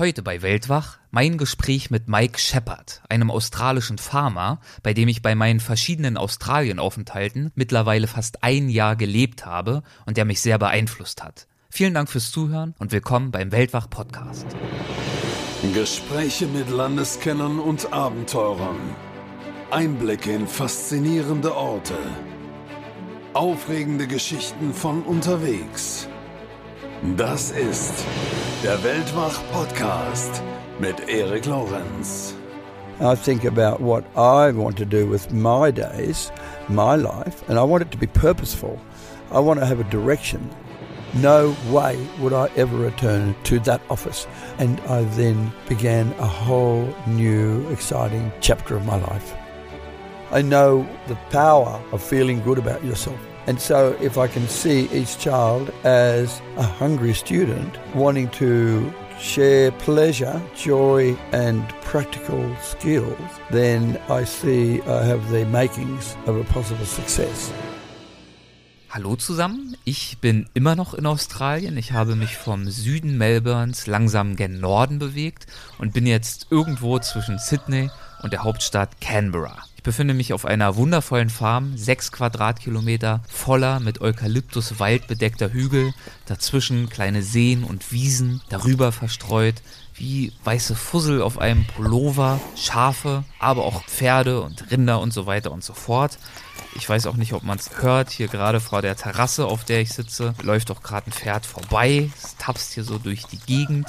Heute bei Weltwach mein Gespräch mit Mike Shepard, einem australischen Farmer, bei dem ich bei meinen verschiedenen Australienaufenthalten mittlerweile fast ein Jahr gelebt habe und der mich sehr beeinflusst hat. Vielen Dank fürs Zuhören und willkommen beim Weltwach Podcast. Gespräche mit Landeskennern und Abenteurern. Einblicke in faszinierende Orte. Aufregende Geschichten von unterwegs. Das ist der Weltwach-Podcast mit Erik Lorenz. I think about what I want to do with my days, my life, and I want it to be purposeful. I want to have a direction. No way would I ever return to that office. And I then began a whole new, exciting chapter of my life. I know the power of feeling good about yourself. And so, if I can see each child as a hungry student wanting to share pleasure, joy, and practical skills, then I see I have the makings of a possible success. Hallo zusammen, ich bin immer noch in Australien. Ich habe mich vom Süden Melbournes langsam gen Norden bewegt und bin jetzt irgendwo zwischen Sydney und der Hauptstadt Canberra. Ich befinde mich auf einer wundervollen Farm, sechs Quadratkilometer, voller mit Eukalyptus Wald bedeckter Hügel, dazwischen kleine Seen und Wiesen, darüber verstreut wie weiße Fussel auf einem Pullover, Schafe, aber auch Pferde und Rinder und so weiter und so fort. Ich weiß auch nicht, ob man es hört. Hier gerade vor der Terrasse, auf der ich sitze, läuft doch gerade ein Pferd vorbei. Es tapst hier so durch die Gegend.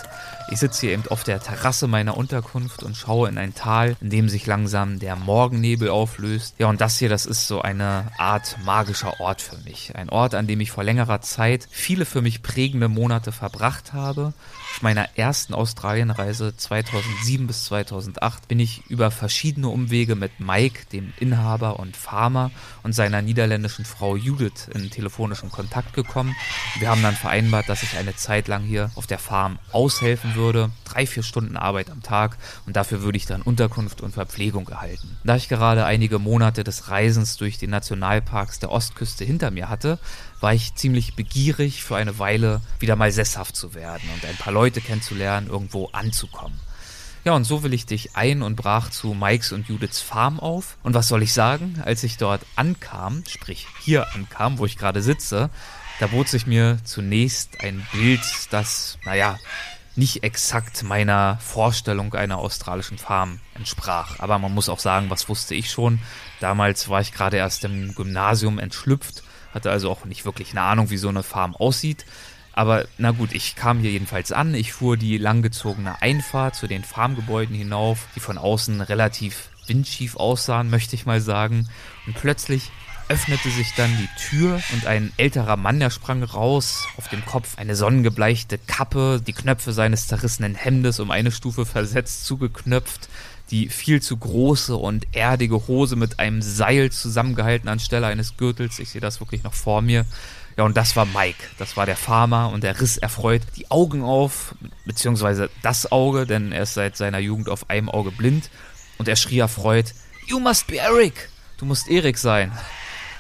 Ich sitze hier eben auf der Terrasse meiner Unterkunft und schaue in ein Tal, in dem sich langsam der Morgennebel auflöst. Ja, und das hier, das ist so eine Art magischer Ort für mich. Ein Ort, an dem ich vor längerer Zeit viele für mich prägende Monate verbracht habe. Auf meiner ersten Australienreise 2007 bis 2008 bin ich über verschiedene Umwege mit Mike, dem Inhaber und Farmer, und seiner niederländischen Frau Judith in telefonischen Kontakt gekommen. Wir haben dann vereinbart, dass ich eine Zeit lang hier auf der Farm aushelfen würde. Drei, vier Stunden Arbeit am Tag und dafür würde ich dann Unterkunft und Verpflegung erhalten. Da ich gerade einige Monate des Reisens durch die Nationalparks der Ostküste hinter mir hatte, war ich ziemlich begierig, für eine Weile wieder mal sesshaft zu werden und ein paar Leute kennenzulernen, irgendwo anzukommen. Ja, und so will ich dich ein und brach zu Mikes und Judiths Farm auf. Und was soll ich sagen? Als ich dort ankam, sprich hier ankam, wo ich gerade sitze, da bot sich mir zunächst ein Bild, das, naja, nicht exakt meiner Vorstellung einer australischen Farm entsprach. Aber man muss auch sagen, was wusste ich schon. Damals war ich gerade erst im Gymnasium entschlüpft, hatte also auch nicht wirklich eine Ahnung, wie so eine Farm aussieht. Aber na gut, ich kam hier jedenfalls an. Ich fuhr die langgezogene Einfahrt zu den Farmgebäuden hinauf, die von außen relativ windschief aussahen, möchte ich mal sagen. Und plötzlich öffnete sich dann die Tür und ein älterer Mann, der sprang raus, auf dem Kopf eine sonnengebleichte Kappe, die Knöpfe seines zerrissenen Hemdes um eine Stufe versetzt zugeknöpft, die viel zu große und erdige Hose mit einem Seil zusammengehalten anstelle eines Gürtels. Ich sehe das wirklich noch vor mir. Ja, und das war Mike. Das war der Farmer und er riss erfreut die Augen auf, beziehungsweise das Auge, denn er ist seit seiner Jugend auf einem Auge blind. Und er schrie erfreut, You must be Eric! Du musst Erik sein.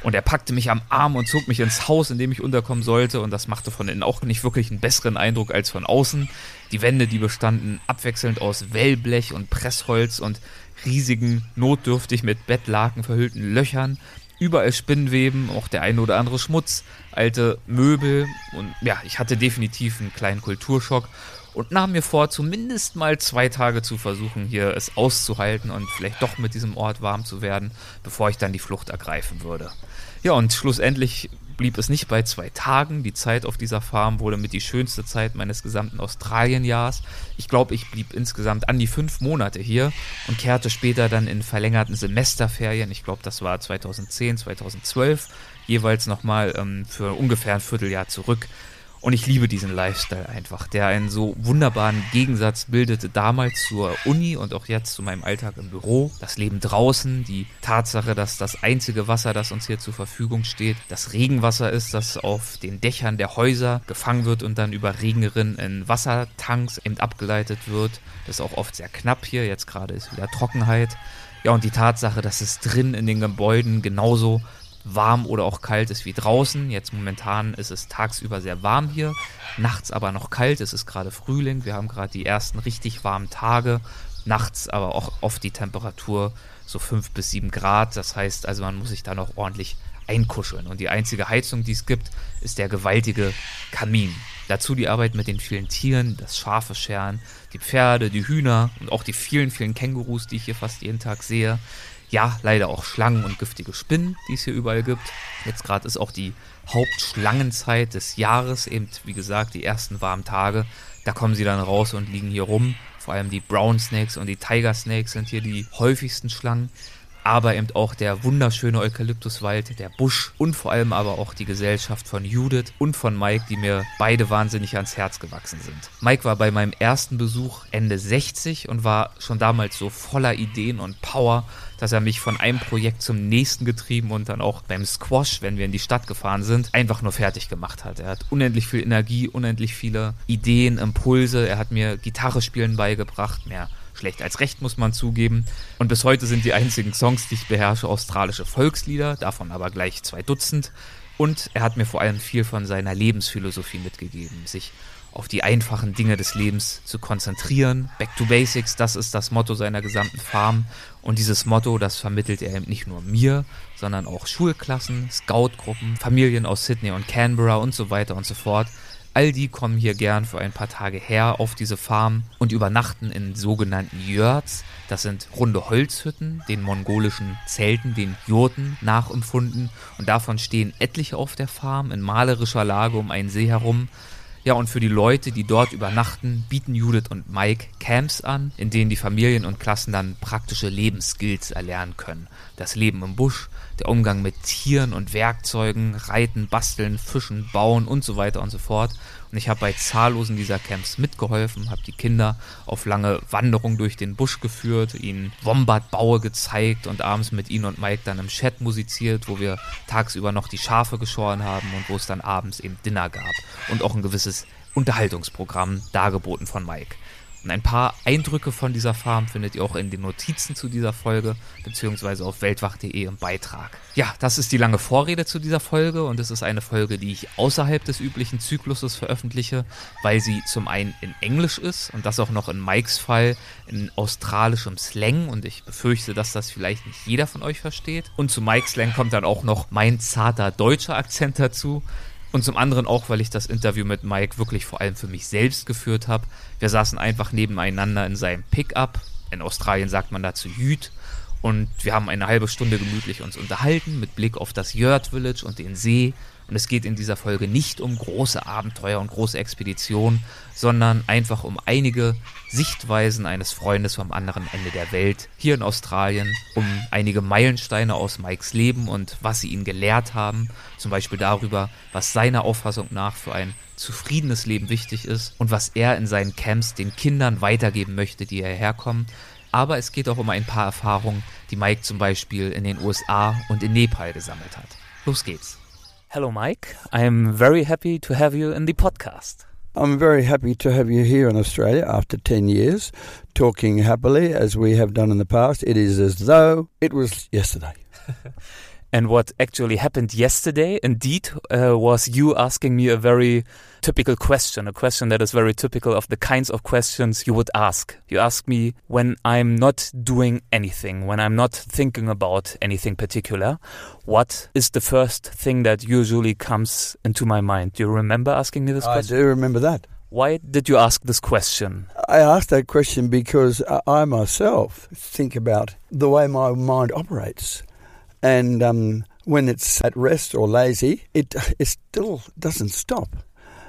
Und er packte mich am Arm und zog mich ins Haus, in dem ich unterkommen sollte. Und das machte von innen auch nicht wirklich einen besseren Eindruck als von außen. Die Wände, die bestanden abwechselnd aus Wellblech und Pressholz und riesigen, notdürftig mit Bettlaken verhüllten Löchern überall Spinnweben, auch der eine oder andere Schmutz, alte Möbel und ja, ich hatte definitiv einen kleinen Kulturschock und nahm mir vor, zumindest mal zwei Tage zu versuchen, hier es auszuhalten und vielleicht doch mit diesem Ort warm zu werden, bevor ich dann die Flucht ergreifen würde. Ja, und schlussendlich blieb es nicht bei zwei Tagen. Die Zeit auf dieser Farm wurde mit die schönste Zeit meines gesamten Australienjahrs. Ich glaube, ich blieb insgesamt an die fünf Monate hier und kehrte später dann in verlängerten Semesterferien, ich glaube, das war 2010, 2012, jeweils nochmal ähm, für ungefähr ein Vierteljahr zurück und ich liebe diesen Lifestyle einfach, der einen so wunderbaren Gegensatz bildete damals zur Uni und auch jetzt zu meinem Alltag im Büro. Das Leben draußen, die Tatsache, dass das einzige Wasser, das uns hier zur Verfügung steht, das Regenwasser ist, das auf den Dächern der Häuser gefangen wird und dann über Regenrinnen in Wassertanks eben abgeleitet wird. Das ist auch oft sehr knapp hier, jetzt gerade ist wieder Trockenheit. Ja, und die Tatsache, dass es drin in den Gebäuden genauso warm oder auch kalt ist wie draußen. Jetzt momentan ist es tagsüber sehr warm hier, nachts aber noch kalt. Es ist gerade Frühling. Wir haben gerade die ersten richtig warmen Tage. Nachts aber auch oft die Temperatur so 5 bis 7 Grad. Das heißt also, man muss sich da noch ordentlich einkuscheln. Und die einzige Heizung, die es gibt, ist der gewaltige Kamin. Dazu die Arbeit mit den vielen Tieren, das Schafe scheren, die Pferde, die Hühner und auch die vielen, vielen Kängurus, die ich hier fast jeden Tag sehe. Ja, leider auch Schlangen und giftige Spinnen, die es hier überall gibt. Jetzt gerade ist auch die Hauptschlangenzeit des Jahres, eben wie gesagt die ersten warmen Tage. Da kommen sie dann raus und liegen hier rum. Vor allem die Brown Snakes und die Tiger Snakes sind hier die häufigsten Schlangen aber eben auch der wunderschöne Eukalyptuswald, der Busch und vor allem aber auch die Gesellschaft von Judith und von Mike, die mir beide wahnsinnig ans Herz gewachsen sind. Mike war bei meinem ersten Besuch Ende 60 und war schon damals so voller Ideen und Power, dass er mich von einem Projekt zum nächsten getrieben und dann auch beim Squash, wenn wir in die Stadt gefahren sind, einfach nur fertig gemacht hat. Er hat unendlich viel Energie, unendlich viele Ideen, Impulse. Er hat mir Gitarre spielen beigebracht, mehr Schlecht als recht, muss man zugeben. Und bis heute sind die einzigen Songs, die ich beherrsche, australische Volkslieder, davon aber gleich zwei Dutzend. Und er hat mir vor allem viel von seiner Lebensphilosophie mitgegeben, sich auf die einfachen Dinge des Lebens zu konzentrieren. Back to Basics, das ist das Motto seiner gesamten Farm. Und dieses Motto, das vermittelt er eben nicht nur mir, sondern auch Schulklassen, Scoutgruppen, Familien aus Sydney und Canberra und so weiter und so fort. All die kommen hier gern für ein paar Tage her auf diese Farm und übernachten in sogenannten Yurts. Das sind runde Holzhütten, den mongolischen Zelten, den Jurten nachempfunden. Und davon stehen etliche auf der Farm in malerischer Lage um einen See herum. Ja, und für die Leute, die dort übernachten, bieten Judith und Mike Camps an, in denen die Familien und Klassen dann praktische Lebensskills erlernen können. Das Leben im Busch, der Umgang mit Tieren und Werkzeugen, Reiten, Basteln, Fischen, Bauen und so weiter und so fort. Und ich habe bei zahllosen dieser Camps mitgeholfen, habe die Kinder auf lange Wanderungen durch den Busch geführt, ihnen Wombatbaue gezeigt und abends mit ihnen und Mike dann im Chat musiziert, wo wir tagsüber noch die Schafe geschoren haben und wo es dann abends eben Dinner gab und auch ein gewisses Unterhaltungsprogramm dargeboten von Mike. Und ein paar Eindrücke von dieser Farm findet ihr auch in den Notizen zu dieser Folge, beziehungsweise auf weltwach.de im Beitrag. Ja, das ist die lange Vorrede zu dieser Folge und es ist eine Folge, die ich außerhalb des üblichen Zykluses veröffentliche, weil sie zum einen in Englisch ist und das auch noch in Mikes Fall in australischem Slang und ich befürchte, dass das vielleicht nicht jeder von euch versteht. Und zu Mikes Slang kommt dann auch noch mein zarter deutscher Akzent dazu. Und zum anderen auch, weil ich das Interview mit Mike wirklich vor allem für mich selbst geführt habe. Wir saßen einfach nebeneinander in seinem Pickup. In Australien sagt man dazu Jüt. Und wir haben eine halbe Stunde gemütlich uns unterhalten mit Blick auf das Yurt Village und den See und es geht in dieser Folge nicht um große Abenteuer und große Expeditionen, sondern einfach um einige Sichtweisen eines Freundes vom anderen Ende der Welt hier in Australien, um einige Meilensteine aus Mikes Leben und was sie ihn gelehrt haben, zum Beispiel darüber, was seiner Auffassung nach für ein zufriedenes Leben wichtig ist und was er in seinen Camps den Kindern weitergeben möchte, die hierher kommen. Aber es geht auch um ein paar Erfahrungen, die Mike zum Beispiel in den USA und in Nepal gesammelt hat. Los geht's. Hello, Mike. I'm very happy to have you in the podcast. I'm very happy to have you here in Australia after 10 years, talking happily as we have done in the past. It is as though it was yesterday. And what actually happened yesterday, indeed, uh, was you asking me a very typical question, a question that is very typical of the kinds of questions you would ask. You ask me when I'm not doing anything, when I'm not thinking about anything particular, what is the first thing that usually comes into my mind? Do you remember asking me this I question? do remember that. Why did you ask this question? I asked that question because I myself think about the way my mind operates. And um, when it's at rest or lazy, it, it still doesn't stop.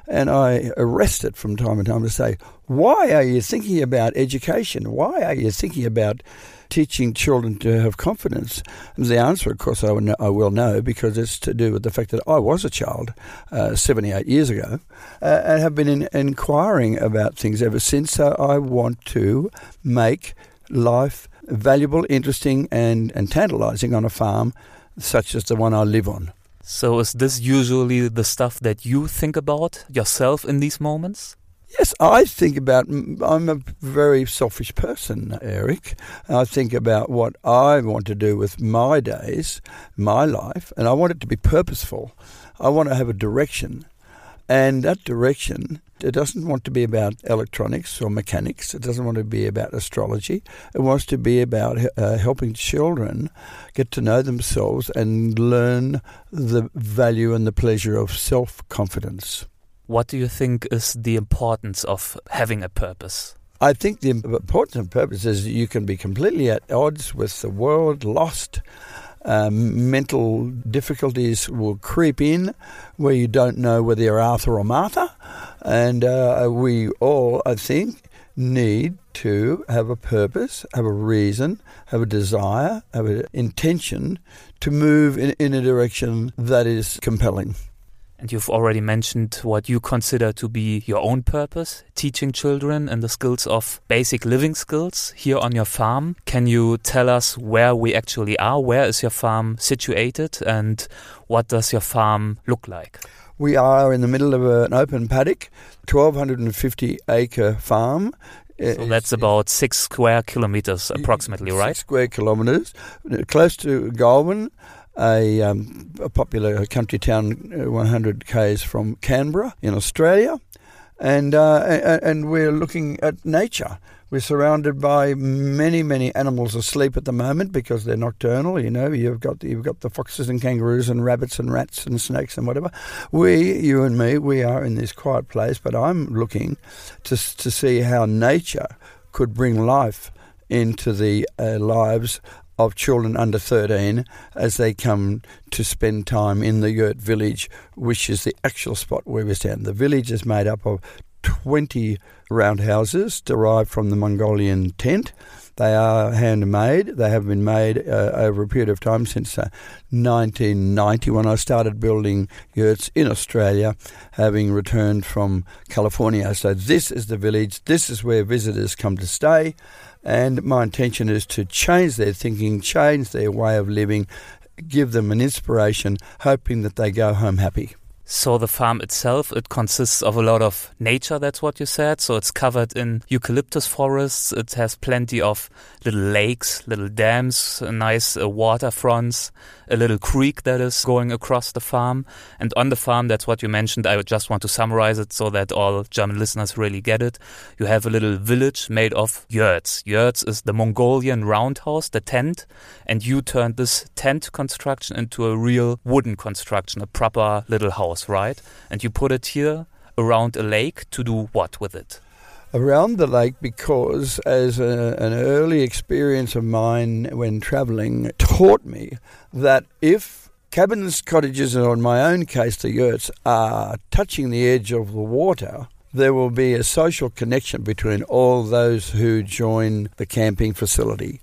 And I arrest it from time to time to say, why are you thinking about education? Why are you thinking about teaching children to have confidence? And the answer, of course, I will, know, I will know because it's to do with the fact that I was a child uh, 78 years ago uh, and have been in, inquiring about things ever since. So I want to make life valuable, interesting, and, and tantalizing on a farm such as the one I live on. So, is this usually the stuff that you think about yourself in these moments? Yes, I think about. I'm a very selfish person, Eric. I think about what I want to do with my days, my life, and I want it to be purposeful. I want to have a direction, and that direction it doesn't want to be about electronics or mechanics. It doesn't want to be about astrology. It wants to be about uh, helping children get to know themselves and learn the value and the pleasure of self confidence. What do you think is the importance of having a purpose? I think the importance of purpose is you can be completely at odds with the world, lost. Um, mental difficulties will creep in where you don't know whether you're Arthur or Martha. And uh, we all, I think, need to have a purpose, have a reason, have a desire, have an intention to move in, in a direction that is compelling. And you've already mentioned what you consider to be your own purpose, teaching children and the skills of basic living skills here on your farm. Can you tell us where we actually are? Where is your farm situated and what does your farm look like? We are in the middle of an open paddock, 1,250 acre farm. So that's about six square kilometers approximately, six right? Square kilometers, close to Goulburn a, um, a popular country town, uh, 100 k's from Canberra in Australia, and uh, and we're looking at nature. We're surrounded by many, many animals asleep at the moment because they're nocturnal. You know, you've got the, you've got the foxes and kangaroos and rabbits and rats and snakes and whatever. We, you and me, we are in this quiet place, but I'm looking to to see how nature could bring life into the uh, lives of children under 13 as they come to spend time in the Yurt village, which is the actual spot where we stand. The village is made up of 20 roundhouses derived from the Mongolian tent. They are handmade. They have been made uh, over a period of time since uh, 1990 when I started building yurts in Australia, having returned from California. So, this is the village. This is where visitors come to stay. And my intention is to change their thinking, change their way of living, give them an inspiration, hoping that they go home happy. So the farm itself, it consists of a lot of nature, that's what you said. So it's covered in eucalyptus forests. It has plenty of little lakes, little dams, nice uh, waterfronts, a little creek that is going across the farm. And on the farm, that's what you mentioned. I just want to summarize it so that all German listeners really get it. You have a little village made of yurts. Yurts is the Mongolian roundhouse, the tent. And you turned this tent construction into a real wooden construction, a proper little house, right? And you put it here around a lake to do what with it? around the lake because, as a, an early experience of mine when travelling taught me that if cabins, cottages, or in my own case, the yurts, are touching the edge of the water, there will be a social connection between all those who join the camping facility.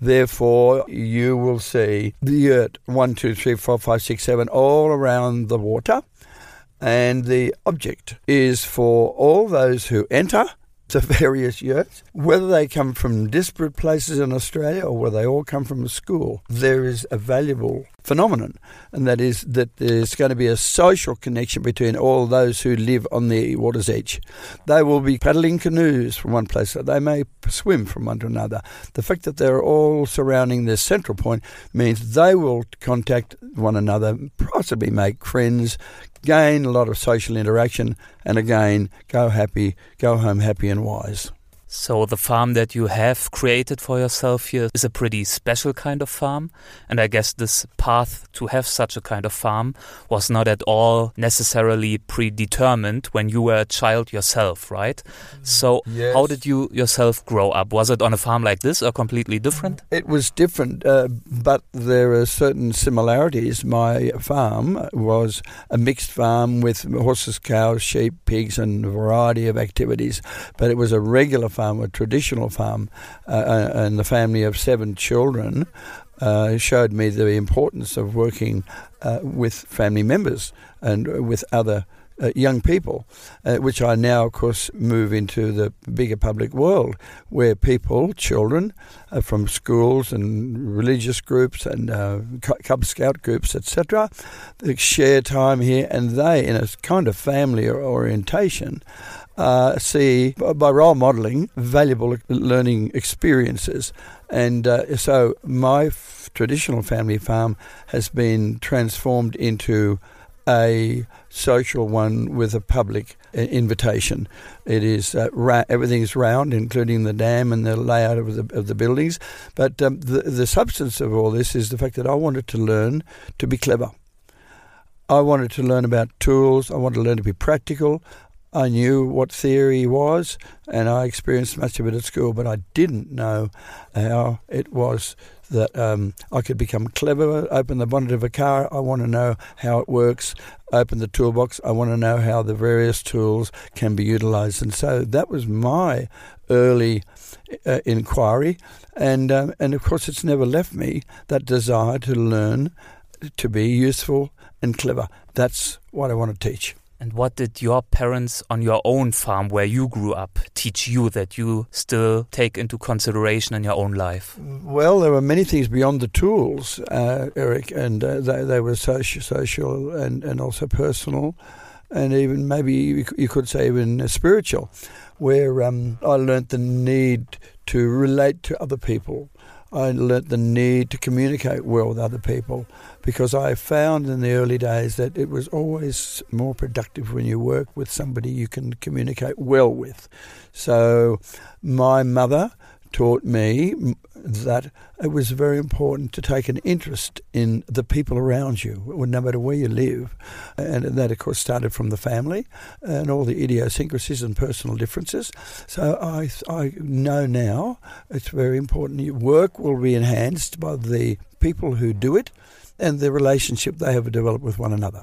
Therefore, you will see the yurt one, two, three, four, five, six, seven all around the water. And the object is for all those who enter to various yurts, whether they come from disparate places in Australia or whether they all come from a school, there is a valuable phenomenon, and that is that there's going to be a social connection between all those who live on the water's edge. They will be paddling canoes from one place, they may swim from one to another. The fact that they're all surrounding this central point means they will contact one another, possibly make friends, gain a lot of social interaction, and again, go happy, go home happy and wise. So the farm that you have created for yourself here is a pretty special kind of farm. And I guess this path to have such a kind of farm was not at all necessarily predetermined when you were a child yourself, right? So yes. how did you yourself grow up? Was it on a farm like this or completely different? It was different, uh, but there are certain similarities. My farm was a mixed farm with horses, cows, sheep, pigs, and a variety of activities. But it was a regular farm farm, a traditional farm, uh, uh, and the family of seven children uh, showed me the importance of working uh, with family members and with other uh, young people, uh, which I now, of course, move into the bigger public world where people, children uh, from schools and religious groups and uh, Cub Scout groups, etc., share time here and they, in a kind of family orientation, uh, see by role modelling valuable learning experiences. And uh, so my f- traditional family farm has been transformed into a social one with a public uh, invitation. It is uh, ra- everything is round, including the dam and the layout of the of the buildings. But um, the the substance of all this is the fact that I wanted to learn to be clever. I wanted to learn about tools. I wanted to learn to be practical. I knew what theory was, and I experienced much of it at school, but I didn't know how it was that um, I could become clever, open the bonnet of a car. I want to know how it works, open the toolbox. I want to know how the various tools can be utilized. And so that was my early uh, inquiry. And, um, and of course, it's never left me that desire to learn to be useful and clever. That's what I want to teach. And what did your parents on your own farm where you grew up teach you that you still take into consideration in your own life? Well, there were many things beyond the tools, uh, Eric, and uh, they, they were social, social and, and also personal, and even maybe you could say even spiritual, where um, I learnt the need to relate to other people I learnt the need to communicate well with other people because I found in the early days that it was always more productive when you work with somebody you can communicate well with. So, my mother taught me that it was very important to take an interest in the people around you, no matter where you live. And that, of course, started from the family and all the idiosyncrasies and personal differences. So I, I know now it's very important. Your work will be enhanced by the people who do it and the relationship they have developed with one another.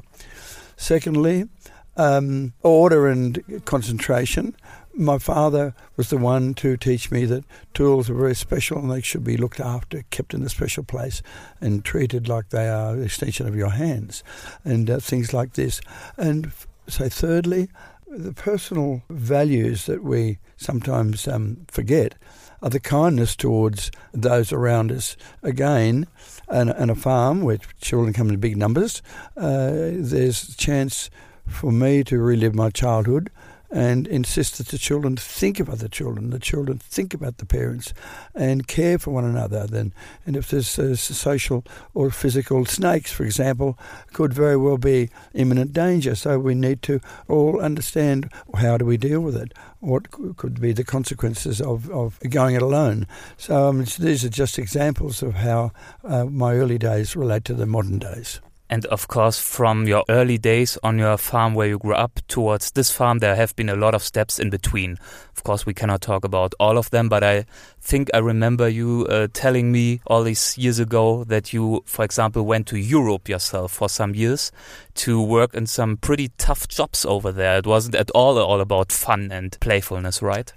Secondly, um, order and concentration my father was the one to teach me that tools are very special and they should be looked after, kept in a special place, and treated like they are an extension of your hands, and uh, things like this. And so, thirdly, the personal values that we sometimes um, forget are the kindness towards those around us. Again, and, and a farm where children come in big numbers, uh, there's a chance for me to relive my childhood and insist that the children think of other children, the children think about the parents and care for one another. Then, and if there's social or physical snakes, for example, could very well be imminent danger. So we need to all understand how do we deal with it. What could be the consequences of, of going it alone? So um, these are just examples of how uh, my early days relate to the modern days. And of course, from your early days on your farm where you grew up towards this farm, there have been a lot of steps in between. Of course, we cannot talk about all of them, but I think I remember you uh, telling me all these years ago that you, for example, went to Europe yourself for some years to work in some pretty tough jobs over there. It wasn't at all all about fun and playfulness, right?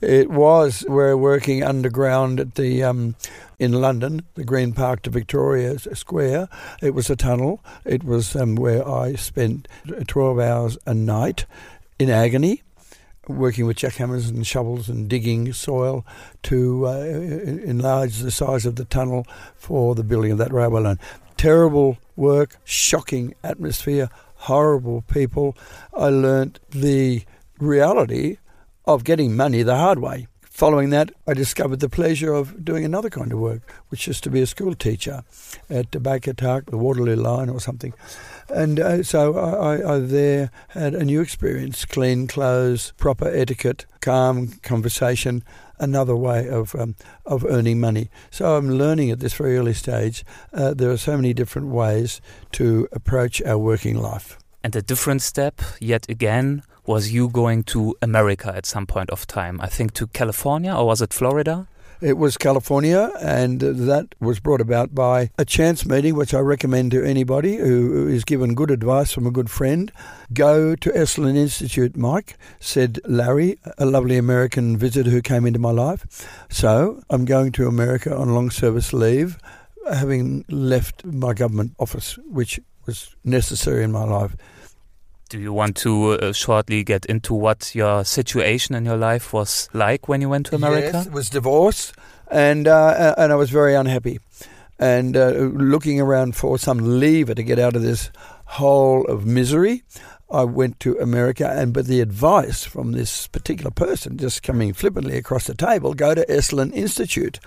It was. We're working underground at the um, in London, the Green Park to Victoria Square. It was a tunnel. It was um, where I spent 12 hours a night in agony, working with jackhammers and shovels and digging soil to uh, enlarge the size of the tunnel for the building of that railway line. Terrible work, shocking atmosphere, horrible people. I learnt the reality of getting money the hard way. Following that, I discovered the pleasure of doing another kind of work, which is to be a school teacher at Tark, the Waterloo Line or something. And uh, so I, I, there had a new experience clean clothes, proper etiquette, calm conversation, another way of, um, of earning money. So I'm learning at this very early stage uh, there are so many different ways to approach our working life. And a different step, yet again, was you going to America at some point of time? I think to California, or was it Florida? It was California, and that was brought about by a chance meeting, which I recommend to anybody who is given good advice from a good friend. Go to Esalen Institute, Mike, said Larry, a lovely American visitor who came into my life. So I'm going to America on long service leave, having left my government office, which was necessary in my life. Do you want to uh, shortly get into what your situation in your life was like when you went to America? Yes, it was divorce, and uh, and I was very unhappy, and uh, looking around for some lever to get out of this hole of misery. I went to America, and but the advice from this particular person, just coming flippantly across the table, go to Esalen Institute.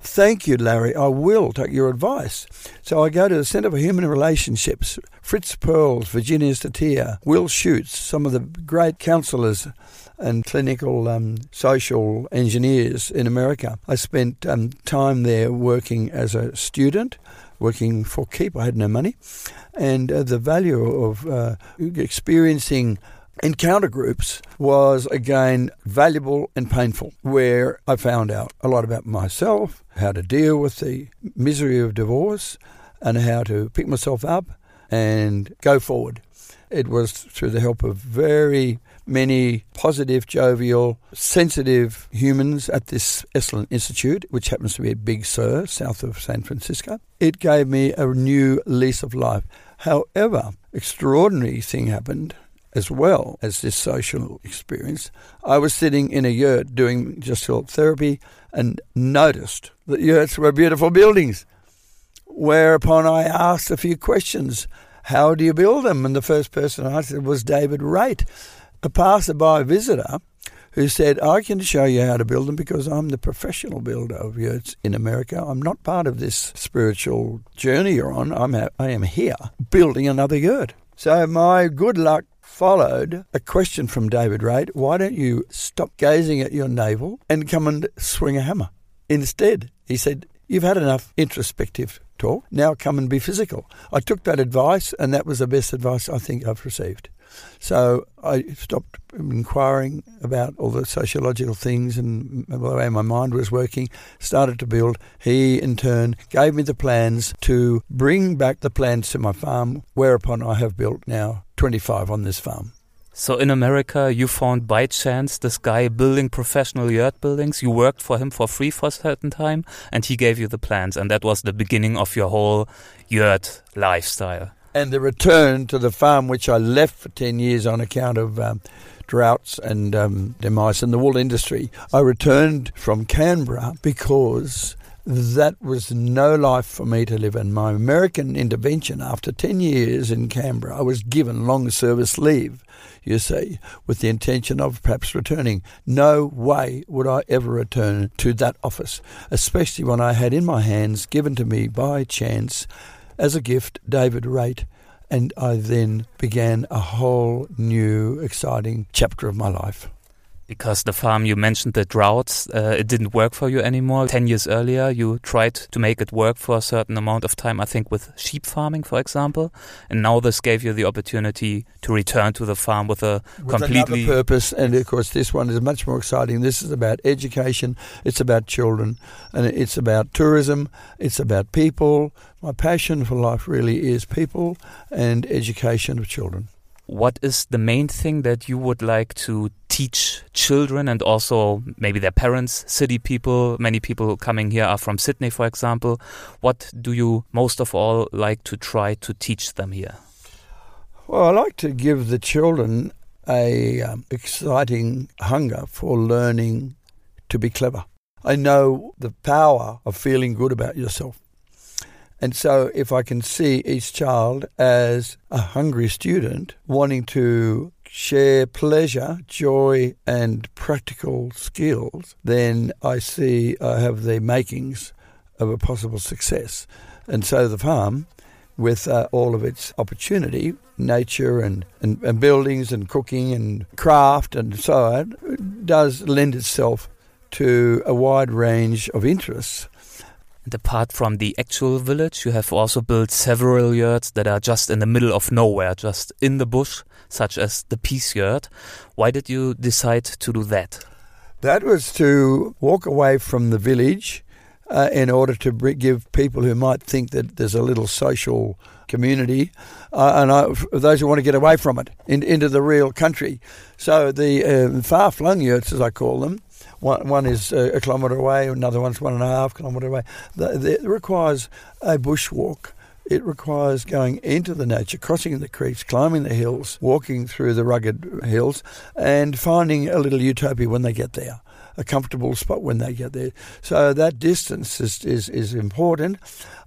Thank you, Larry. I will take your advice. So I go to the Centre for Human Relationships. Fritz Perls, Virginia Satir, Will Schutz, some of the great counsellors and clinical um, social engineers in America. I spent um, time there working as a student, working for Keep. I had no money. And uh, the value of uh, experiencing encounter groups was again valuable and painful, where I found out a lot about myself, how to deal with the misery of divorce, and how to pick myself up and go forward. It was through the help of very many positive, jovial, sensitive humans at this Esalen Institute, which happens to be at Big Sur, south of San Francisco. It gave me a new lease of life. However, extraordinary thing happened as well as this social experience. I was sitting in a yurt doing just therapy and noticed that yurts were beautiful buildings. Whereupon I asked a few questions. How do you build them? And the first person I answered was David Raitt, a passerby visitor who said, I can show you how to build them because I'm the professional builder of yurts in America. I'm not part of this spiritual journey you're on. I'm ha- I am here building another yurt. So my good luck followed a question from David Raitt why don't you stop gazing at your navel and come and swing a hammer? Instead, he said, You've had enough introspective talk. Now come and be physical. I took that advice, and that was the best advice I think I've received. So I stopped inquiring about all the sociological things and the way my mind was working, started to build. He, in turn, gave me the plans to bring back the plans to my farm, whereupon I have built now 25 on this farm. So in America, you found by chance this guy building professional yurt buildings. You worked for him for free for a certain time, and he gave you the plans, and that was the beginning of your whole yurt lifestyle and the return to the farm, which I left for 10 years on account of um, droughts and um, demise in the wool industry. I returned from Canberra because that was no life for me to live in. My American intervention after 10 years in Canberra, I was given long service leave, you see, with the intention of perhaps returning. No way would I ever return to that office, especially when I had in my hands, given to me by chance, as a gift, David Raitt, and I then began a whole new, exciting chapter of my life because the farm you mentioned the droughts uh, it didn't work for you anymore. 10 years earlier you tried to make it work for a certain amount of time i think with sheep farming for example. And now this gave you the opportunity to return to the farm with a with completely purpose. And of course this one is much more exciting. This is about education. It's about children. And it's about tourism. It's about people. My passion for life really is people and education of children what is the main thing that you would like to teach children and also maybe their parents, city people? Many people coming here are from Sydney, for example. What do you most of all like to try to teach them here? Well, I like to give the children a um, exciting hunger for learning to be clever. I know the power of feeling good about yourself. And so, if I can see each child as a hungry student wanting to share pleasure, joy, and practical skills, then I see I have the makings of a possible success. And so, the farm, with uh, all of its opportunity, nature and, and, and buildings and cooking and craft and so on, does lend itself to a wide range of interests apart from the actual village, you have also built several yurts that are just in the middle of nowhere, just in the bush, such as the Peace Yurt. Why did you decide to do that? That was to walk away from the village uh, in order to give people who might think that there's a little social community, uh, and I, those who want to get away from it in, into the real country. So the uh, far-flung yurts, as I call them, one, one is a, a kilometre away, another one's one and a half kilometre away. The, the, it requires a bushwalk. It requires going into the nature, crossing the creeks, climbing the hills, walking through the rugged hills, and finding a little utopia when they get there a comfortable spot when they get there. So that distance is, is, is important.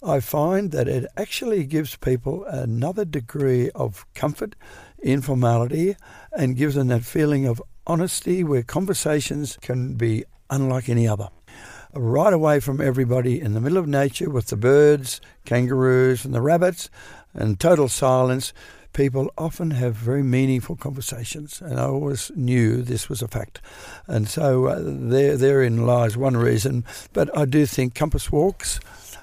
I find that it actually gives people another degree of comfort informality and gives them that feeling of honesty where conversations can be unlike any other. Right away from everybody in the middle of nature with the birds, kangaroos, and the rabbits, and total silence, people often have very meaningful conversations, and I always knew this was a fact. And so uh, there, therein lies one reason. But I do think compass walks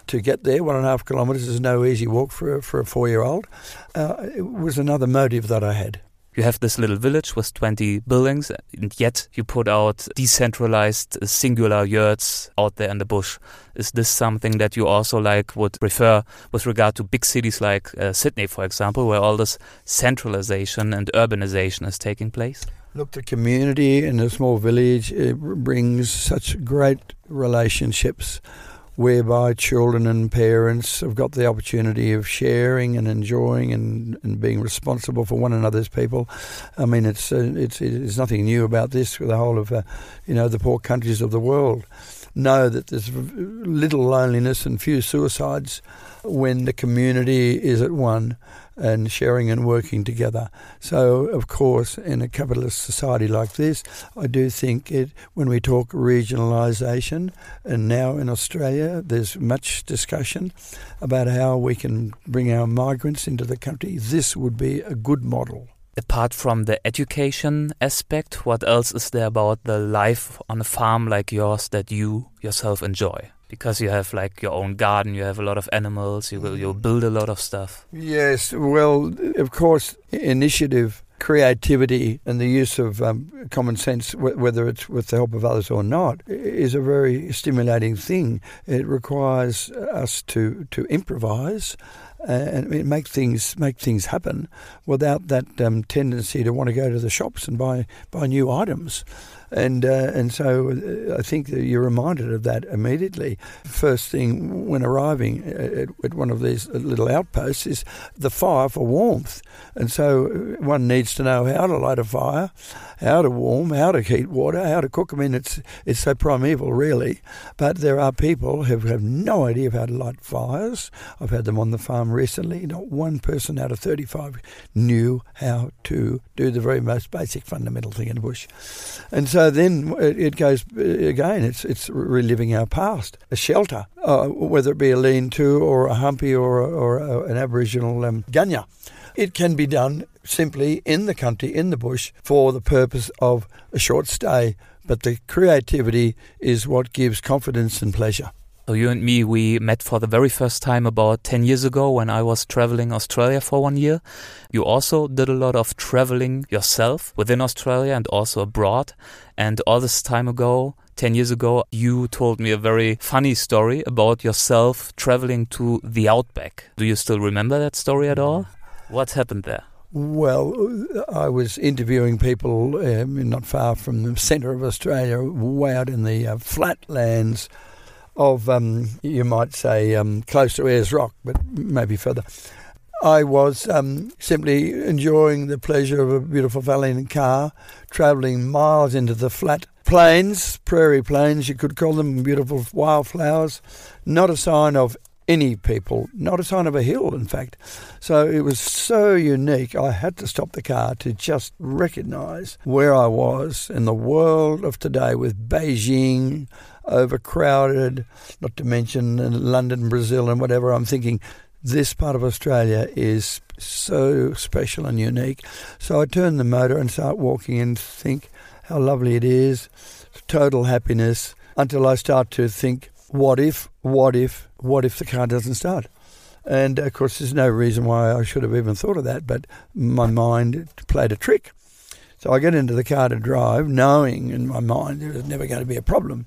to get there, one and a half kilometres is no easy walk for a, for a four year old. Uh, it was another motive that I had. You have this little village with 20 buildings, and yet you put out decentralized, singular yurts out there in the bush. Is this something that you also like would prefer with regard to big cities like uh, Sydney, for example, where all this centralization and urbanization is taking place? Look, the community in a small village brings such great relationships whereby children and parents have got the opportunity of sharing and enjoying and, and being responsible for one another's people. I mean, it's uh, it's it's nothing new about this. The whole of uh, you know the poor countries of the world know that there's little loneliness and few suicides when the community is at one and sharing and working together. So, of course, in a capitalist society like this, I do think it, when we talk regionalisation, and now in Australia, there's much discussion about how we can bring our migrants into the country. This would be a good model. Apart from the education aspect, what else is there about the life on a farm like yours that you yourself enjoy? Because you have like your own garden, you have a lot of animals, you will you Mm. build a lot of stuff. Yes, well, of course, initiative, creativity, and the use of um, common sense, wh- whether it's with the help of others or not, is a very stimulating thing. It requires us to to improvise. uh, And make things make things happen without that um, tendency to want to go to the shops and buy buy new items, and uh, and so uh, I think you're reminded of that immediately. First thing when arriving at, at one of these little outposts is the fire for warmth, and so one needs to know how to light a fire, how to warm, how to heat water, how to cook. I mean, it's it's so primeval, really. But there are people who have no idea of how to light fires. I've had them on the farm recently. Not one person out of 35 knew how to do the very most basic fundamental thing in the bush. And so then it goes uh, again. It's it's reliving our past. A shelter, uh, whether it be a lean-to or a humpy or or a, an Aboriginal um, gunya, it can be done simply in the country, in the bush, for the purpose of a short stay. But the creativity is what gives confidence and pleasure. So you and me, we met for the very first time about 10 years ago when I was traveling Australia for one year. You also did a lot of traveling yourself within Australia and also abroad. And all this time ago, 10 years ago, you told me a very funny story about yourself traveling to the outback. Do you still remember that story at all? What happened there? Well, I was interviewing people um, not far from the centre of Australia, way out in the uh, flatlands of, um, you might say, um, close to Ayers Rock, but maybe further. I was um, simply enjoying the pleasure of a beautiful valley in a car, travelling miles into the flat plains, prairie plains, you could call them, beautiful wildflowers. Not a sign of any people, not a sign of a hill, in fact. So it was so unique, I had to stop the car to just recognise where I was in the world of today with Beijing overcrowded, not to mention London, Brazil, and whatever. I'm thinking this part of Australia is so special and unique. So I turn the motor and start walking and think how lovely it is, total happiness, until I start to think, what if, what if, what if the car doesn't start? And of course, there's no reason why I should have even thought of that, but my mind played a trick. So I get into the car to drive, knowing in my mind there was never going to be a problem.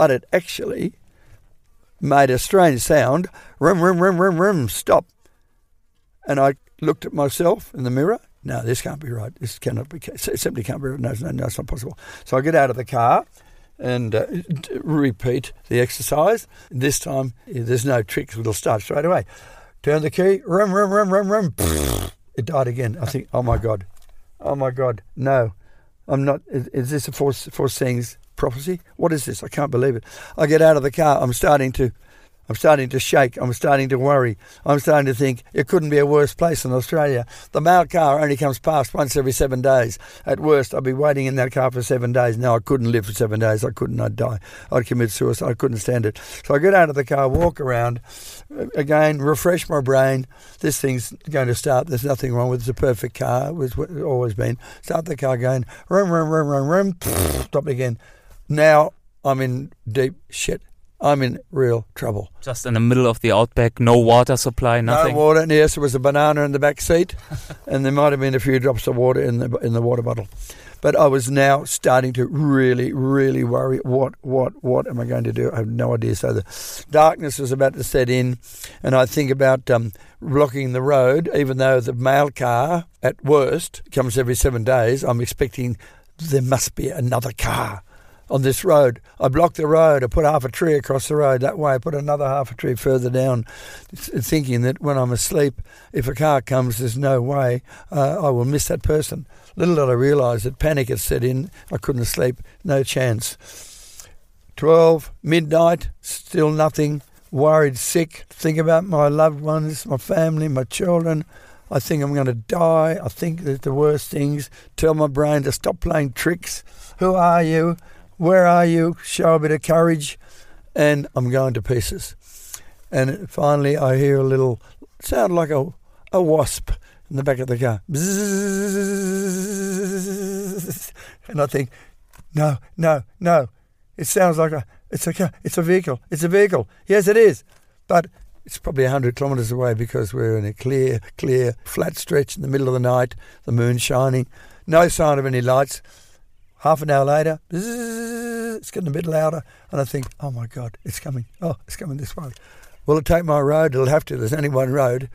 But it actually made a strange sound rum, rum, rum, rum, rum, stop. And I looked at myself in the mirror. No, this can't be right. This cannot be, it simply can't be right. No, no, no, it's not possible. So I get out of the car and uh, repeat the exercise. This time, there's no tricks. It'll start straight away. Turn the key, rum, rum, rum, rum, rum. It died again. I think, oh my God. Oh my God. No, I'm not. Is, is this a force, foreseeing prophecy? What is this? I can't believe it. I get out of the car. I'm starting to, I'm starting to shake. I'm starting to worry. I'm starting to think it couldn't be a worse place than Australia. The mail car only comes past once every seven days. At worst, I'd be waiting in that car for seven days. No, I couldn't live for seven days. I couldn't. I'd die. I'd commit suicide. I couldn't stand it. So I get out of the car, walk around, again, refresh my brain. This thing's going to start. There's nothing wrong with it. It's a perfect car. It was always been. Start the car going, rum, rum, rum, rum, rum, stop again. Now I'm in deep shit. I'm in real trouble. Just in the middle of the outback, no water supply, nothing. No water. And yes, there was a banana in the back seat, and there might have been a few drops of water in the in the water bottle. But I was now starting to really, really worry. What, what, what am I going to do? I have no idea. So the darkness was about to set in, and I think about um, blocking the road. Even though the mail car, at worst, comes every seven days, I'm expecting there must be another car on this road. I blocked the road. I put half a tree across the road that way. I put another half a tree further down, thinking that when I'm asleep, if a car comes, there's no way uh, I will miss that person. Little did I realise that panic had set in. I couldn't sleep. No chance. 12, midnight, still nothing. Worried, sick. Think about my loved ones, my family, my children. I think I'm going to die. I think that the worst things. Tell my brain to stop playing tricks. Who are you? Where are you? Show a bit of courage. And I'm going to pieces. And finally, I hear a little sound like a, a wasp in the back of the car. And I think, no, no, no. It sounds like a it's a car, it's a vehicle. It's a vehicle. Yes, it is. But it's probably 100 kilometres away because we're in a clear, clear, flat stretch in the middle of the night, the moon shining, no sign of any lights. Half an hour later, it's getting a bit louder, and I think, oh my God, it's coming. Oh, it's coming this way. Will it take my road? It'll have to. There's only one road.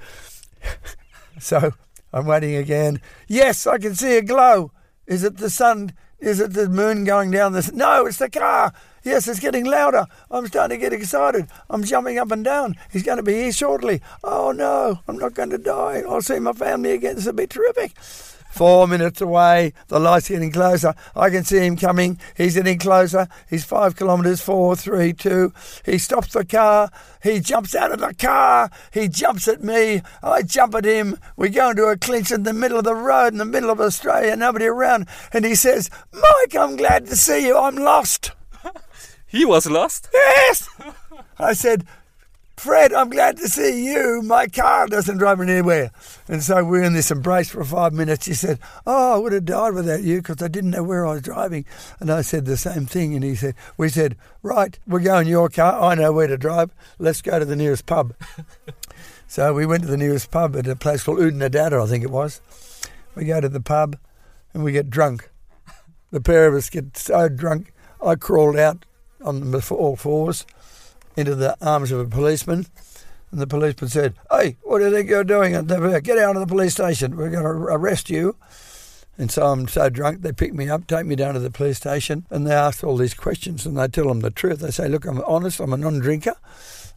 so I'm waiting again. Yes, I can see a glow. Is it the sun? Is it the moon going down this? No, it's the car. Yes, it's getting louder. I'm starting to get excited. I'm jumping up and down. He's going to be here shortly. Oh no, I'm not going to die. I'll see my family again. This will be terrific. Four minutes away, the light's getting closer. I can see him coming. He's getting closer. He's five kilometres, four, three, two. He stops the car. He jumps out of the car. He jumps at me. I jump at him. We go into a clinch in the middle of the road, in the middle of Australia, nobody around. And he says, Mike, I'm glad to see you. I'm lost. he was lost? Yes. I said, Fred, I'm glad to see you. My car doesn't drive me anywhere. And so we're in this embrace for five minutes. He said, Oh, I would have died without you because I didn't know where I was driving. And I said the same thing. And he said, We said, Right, we're going your car. I know where to drive. Let's go to the nearest pub. so we went to the nearest pub at a place called Oodnadatta, I think it was. We go to the pub and we get drunk. The pair of us get so drunk, I crawled out on the all fours into the arms of a policeman. And the policeman said, Hey, what do you think you're doing? Get out of the police station. We're going to arrest you. And so I'm so drunk, they pick me up, take me down to the police station, and they ask all these questions, and they tell them the truth. They say, Look, I'm honest, I'm a non drinker.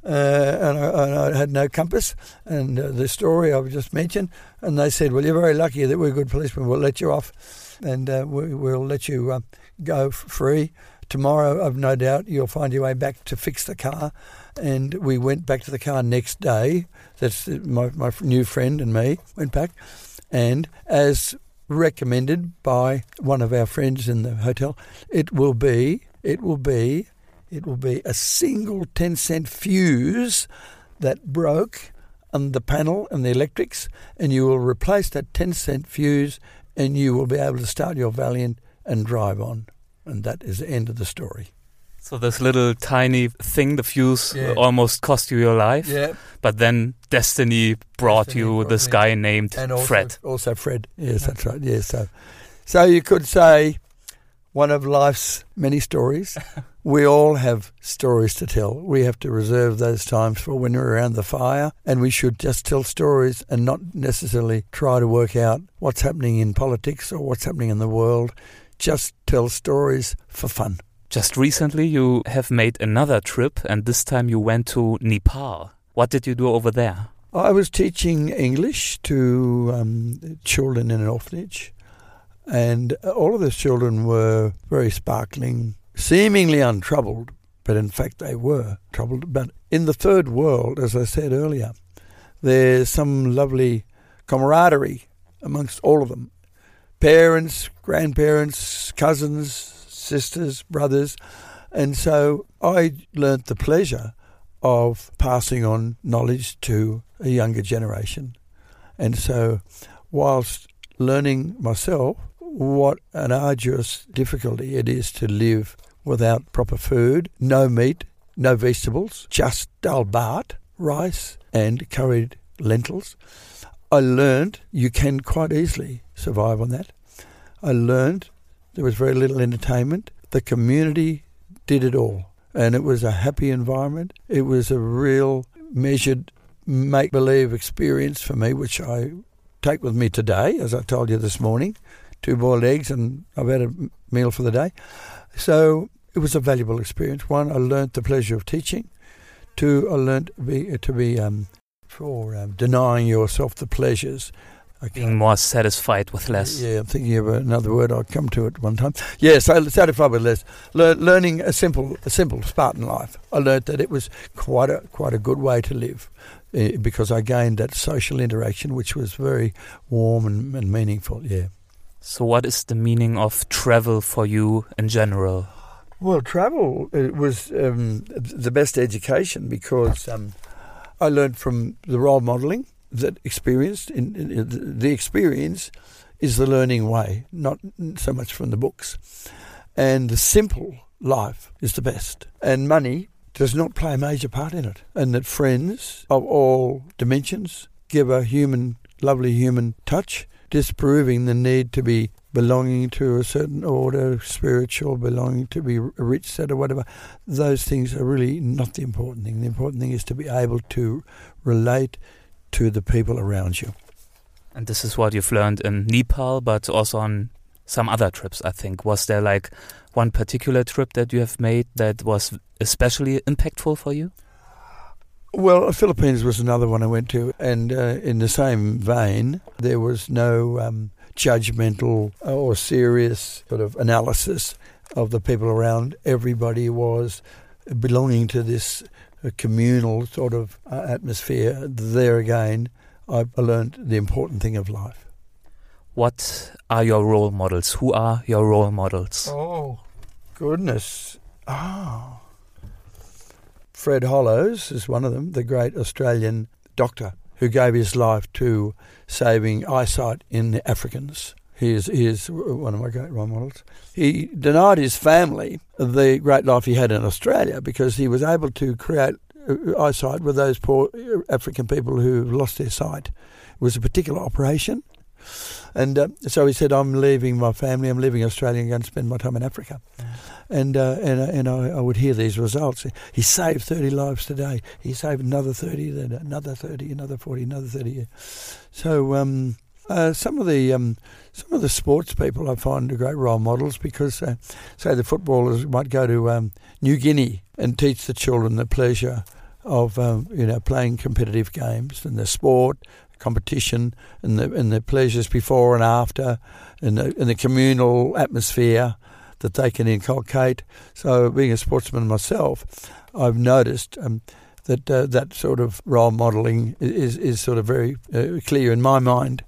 Uh, and, I, and, I, had no compass, and uh, the story I've just mentioned. And they said, Well, you're very lucky that we're good policemen. We'll let you off, and uh, we, will let you uh, go free. Tomorrow, I've no doubt you'll find your way back to fix the car. And we went back to the car next day. That's my, my new friend and me went back. And as recommended by one of our friends in the hotel, it will be, it will be, it will be a single 10 cent fuse that broke on the panel and the electrics, and you will replace that 10 cent fuse and you will be able to start your Valiant and drive on. And that is the end of the story. So this little tiny thing, the fuse, yeah. almost cost you your life. Yeah. But then destiny brought destiny you brought this me. guy named and also, Fred. Also Fred. Yes, that's right. Yes. So, so you could say one of life's many stories. we all have stories to tell. We have to reserve those times for when we're around the fire, and we should just tell stories and not necessarily try to work out what's happening in politics or what's happening in the world just tell stories for fun. Just recently, you have made another trip, and this time you went to Nepal. What did you do over there? I was teaching English to um, children in an orphanage, and all of those children were very sparkling, seemingly untroubled, but in fact they were troubled. But in the third world, as I said earlier, there's some lovely camaraderie amongst all of them parents, grandparents, cousins, sisters, brothers. And so I learnt the pleasure of passing on knowledge to a younger generation. And so, whilst learning myself what an arduous difficulty it is to live without proper food, no meat, no vegetables, just dal bhat, rice, and curried lentils, I learned you can quite easily survive on that. I learned there was very little entertainment. The community did it all. And it was a happy environment. It was a real measured make believe experience for me, which I take with me today, as I told you this morning. Two boiled eggs, and I've had a meal for the day. So it was a valuable experience. One, I learnt the pleasure of teaching. Two, I learnt to be, to be um, for um, denying yourself the pleasures. Being more satisfied with less. Yeah, I'm thinking of another word. I'll come to it one time. Yeah, so satisfied with less. Le- learning a simple, a simple Spartan life. I learnt that it was quite a quite a good way to live, uh, because I gained that social interaction, which was very warm and, and meaningful. Yeah. So, what is the meaning of travel for you in general? Well, travel it was um, the best education because um, I learned from the role modelling that experienced in, in, the experience is the learning way, not so much from the books. And the simple life is the best. And money does not play a major part in it. And that friends of all dimensions give a human, lovely human touch, disproving the need to be belonging to a certain order, spiritual, belonging to be a rich set or whatever, those things are really not the important thing. The important thing is to be able to relate to the people around you. And this is what you've learned in Nepal, but also on some other trips, I think. Was there like one particular trip that you have made that was especially impactful for you? Well, the Philippines was another one I went to, and uh, in the same vein, there was no um, judgmental or serious sort of analysis of the people around. Everybody was belonging to this uh, communal sort of uh, atmosphere. There again, I learned the important thing of life. What are your role models? Who are your role models? Oh, goodness. Ah. Fred Hollows is one of them, the great Australian doctor who gave his life to saving eyesight in the Africans. He is, he is one of my great role models. He denied his family the great life he had in Australia because he was able to create uh, eyesight with those poor African people who lost their sight. It was a particular operation. And uh, so he said, I'm leaving my family, I'm leaving Australia and going to spend my time in Africa. Mm. And uh, and, uh, and I, I, would hear these results. He saved 30 lives today. He saved another 30, then another 30, another 40, another 30. So um, uh, some of the um, some of the sports people I find are great role models because, uh, say, the footballers might go to um, New Guinea and teach the children the pleasure of um, you know playing competitive games and the sport competition and the and the pleasures before and after, and the, and the communal atmosphere that they can inculcate. So, being a sportsman myself, I've noticed um, that uh, that sort of role modelling is is sort of very uh, clear in my mind.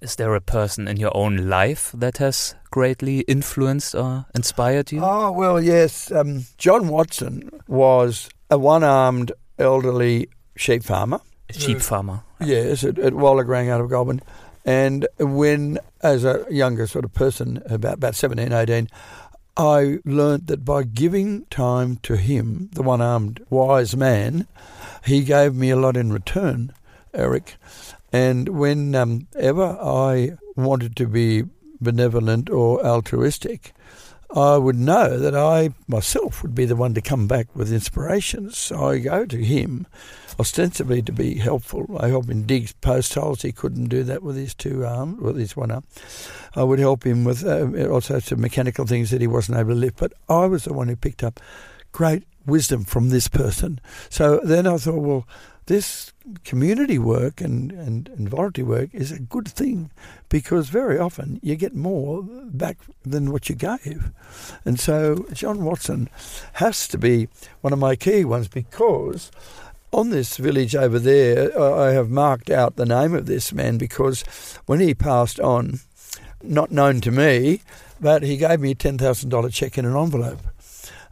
Is there a person in your own life that has greatly influenced or inspired you? Oh well, yes. Um, John Watson was a one-armed elderly sheep farmer. Sheep farmer. Yes, at, at Wollogorang out of Goulburn. And when, as a younger sort of person, about, about 17, 18, I learnt that by giving time to him, the one armed wise man, he gave me a lot in return, Eric. And whenever um, I wanted to be benevolent or altruistic, I would know that I myself would be the one to come back with inspirations. So I go to him, ostensibly to be helpful. I help him dig post holes. He couldn't do that with his two arms, with his one arm. I would help him with uh, also some mechanical things that he wasn't able to lift. But I was the one who picked up great wisdom from this person. So then I thought, well, this community work and, and, and voluntary work is a good thing because very often you get more back than what you gave. And so John Watson has to be one of my key ones because on this village over there, I have marked out the name of this man because when he passed on, not known to me, but he gave me a $10,000 check in an envelope.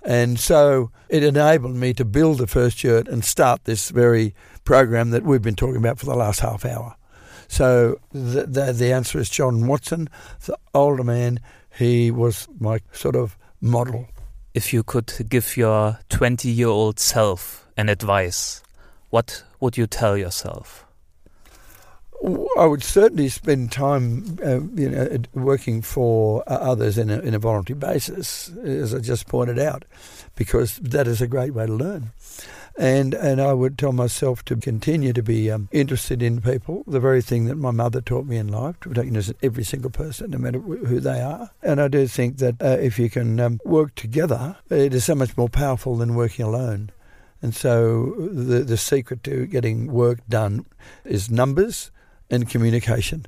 And so it enabled me to build the first yurt and start this very program that we've been talking about for the last half hour. So the, the, the answer is John Watson, the older man. He was my sort of model. If you could give your 20 year old self an advice, what would you tell yourself? I would certainly spend time, uh, you know, working for others in a, in a voluntary basis, as I just pointed out, because that is a great way to learn. And and I would tell myself to continue to be um, interested in people, the very thing that my mother taught me in life, to take interest in every single person, no matter who they are. And I do think that uh, if you can um, work together, it is so much more powerful than working alone. And so the the secret to getting work done is numbers and communication.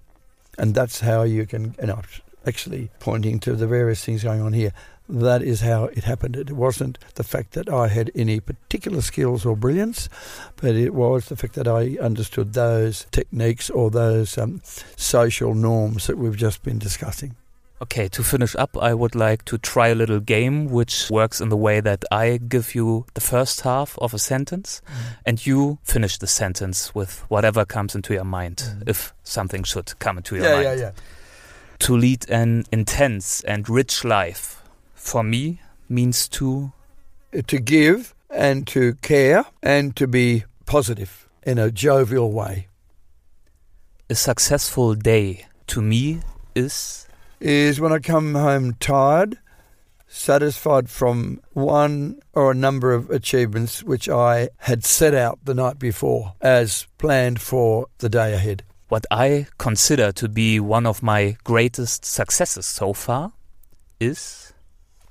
And that's how you can, you know, actually pointing to the various things going on here, that is how it happened. It wasn't the fact that I had any particular skills or brilliance, but it was the fact that I understood those techniques or those um, social norms that we've just been discussing. Okay, to finish up, I would like to try a little game which works in the way that I give you the first half of a sentence mm. and you finish the sentence with whatever comes into your mind, mm. if something should come into your yeah, mind. Yeah, yeah, To lead an intense and rich life, for me, means to. To give and to care and to be positive in a jovial way. A successful day, to me, is is when I come home tired, satisfied from one or a number of achievements which I had set out the night before as planned for the day ahead. What I consider to be one of my greatest successes so far is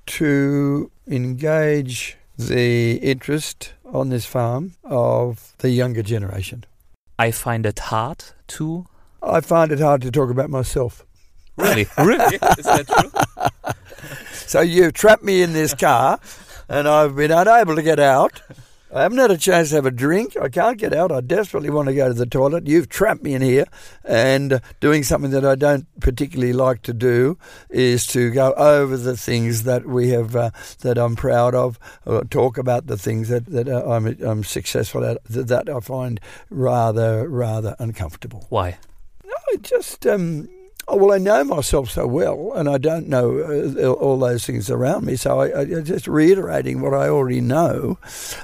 to engage the interest on this farm of the younger generation. I find it hard to. I find it hard to talk about myself. Really? really? Is that true? so you've trapped me in this car, and I've been unable to get out. I haven't had a chance to have a drink. I can't get out. I desperately want to go to the toilet. You've trapped me in here, and doing something that I don't particularly like to do is to go over the things that we have uh, that I'm proud of, or talk about the things that that uh, I'm I'm successful at. That I find rather rather uncomfortable. Why? No, just um, Oh, well, I know myself so well, and I don't know uh, all those things around me. So I, I just reiterating what I already know,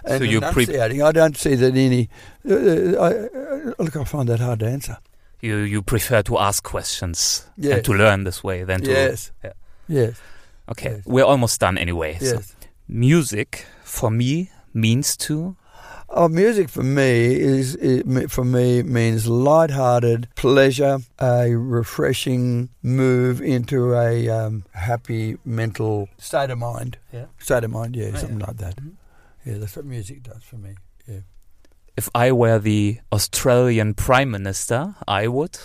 and so you enunciating. Pre- I don't see that any. Uh, uh I, uh, look, I find that hard to answer. You you prefer to ask questions yes. and to learn this way than to. Yes. Yeah. Yes. Okay, yes. we're almost done anyway. Yes. So music for me means to Oh, music for me is it, for me means light-hearted pleasure, a refreshing move into a um, happy mental state of mind. Yeah, state of mind. Yeah, oh, something yeah. like that. Mm-hmm. Yeah, that's what music does for me. Yeah. If I were the Australian Prime Minister, I would.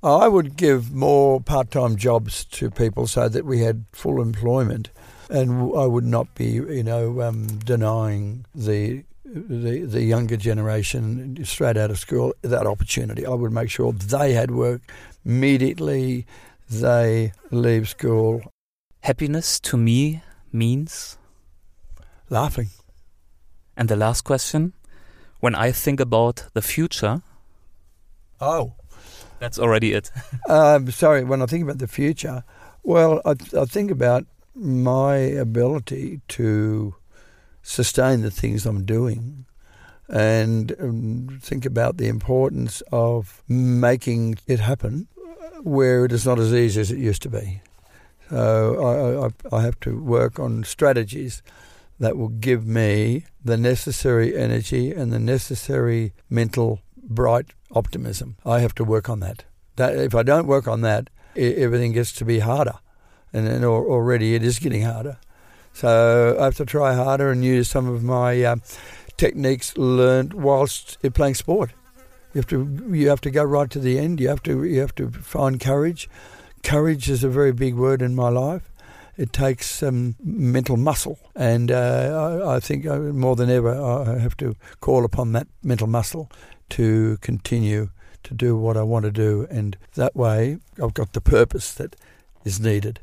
I would give more part-time jobs to people so that we had full employment, and I would not be, you know, um, denying the the the younger generation straight out of school that opportunity. I would make sure they had work immediately they leave school. Happiness to me means laughing. And the last question, when I think about the future, oh, that's already it. um, sorry, when I think about the future, well, I, I think about my ability to sustain the things I'm doing and um, think about the importance of making it happen where it is not as easy as it used to be. So I, I, I have to work on strategies that will give me the necessary energy and the necessary mental bright optimism. I have to work on that. That if I don't work on that, everything gets to be harder, and, and already it is getting harder. So I have to try harder and use some of my uh, techniques learned whilst playing sport. You have to you have to go right to the end. You have to you have to find courage. Courage is a very big word in my life. It takes um, mental muscle, and uh, I, I, think uh, more than ever I have to call upon that mental muscle to continue to do what I want to do, and that way I've got the purpose that is needed.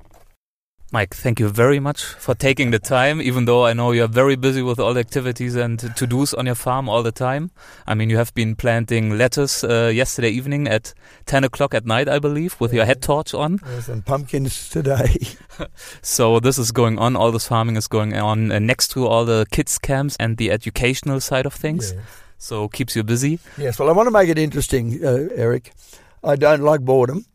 Mike, thank you very much for taking the time, even though I know you're very busy with all the activities and to dos on your farm all the time. I mean, you have been planting lettuce uh, yesterday evening at 10 o'clock at night, I believe, with your head torch on. Yes, and pumpkins today. so, this is going on, all this farming is going on uh, next to all the kids' camps and the educational side of things. Yes. So, keeps you busy. Yes, well, I want to make it interesting, uh, Eric. I don't like boredom,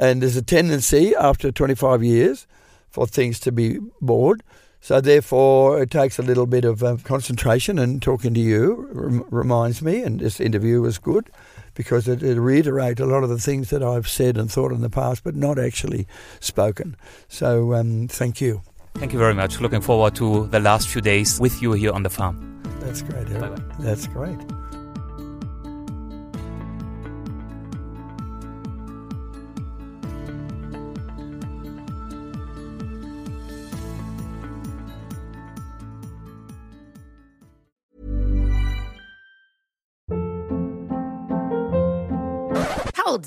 and there's a tendency after 25 years for things to be bored. So therefore, it takes a little bit of uh, concentration. And talking to you rem- reminds me, and this interview was good because it, it reiterates a lot of the things that I've said and thought in the past, but not actually spoken. So um, thank you. Thank you very much. Looking forward to the last few days with you here on the farm. That's great, Eric. Bye-bye. That's great.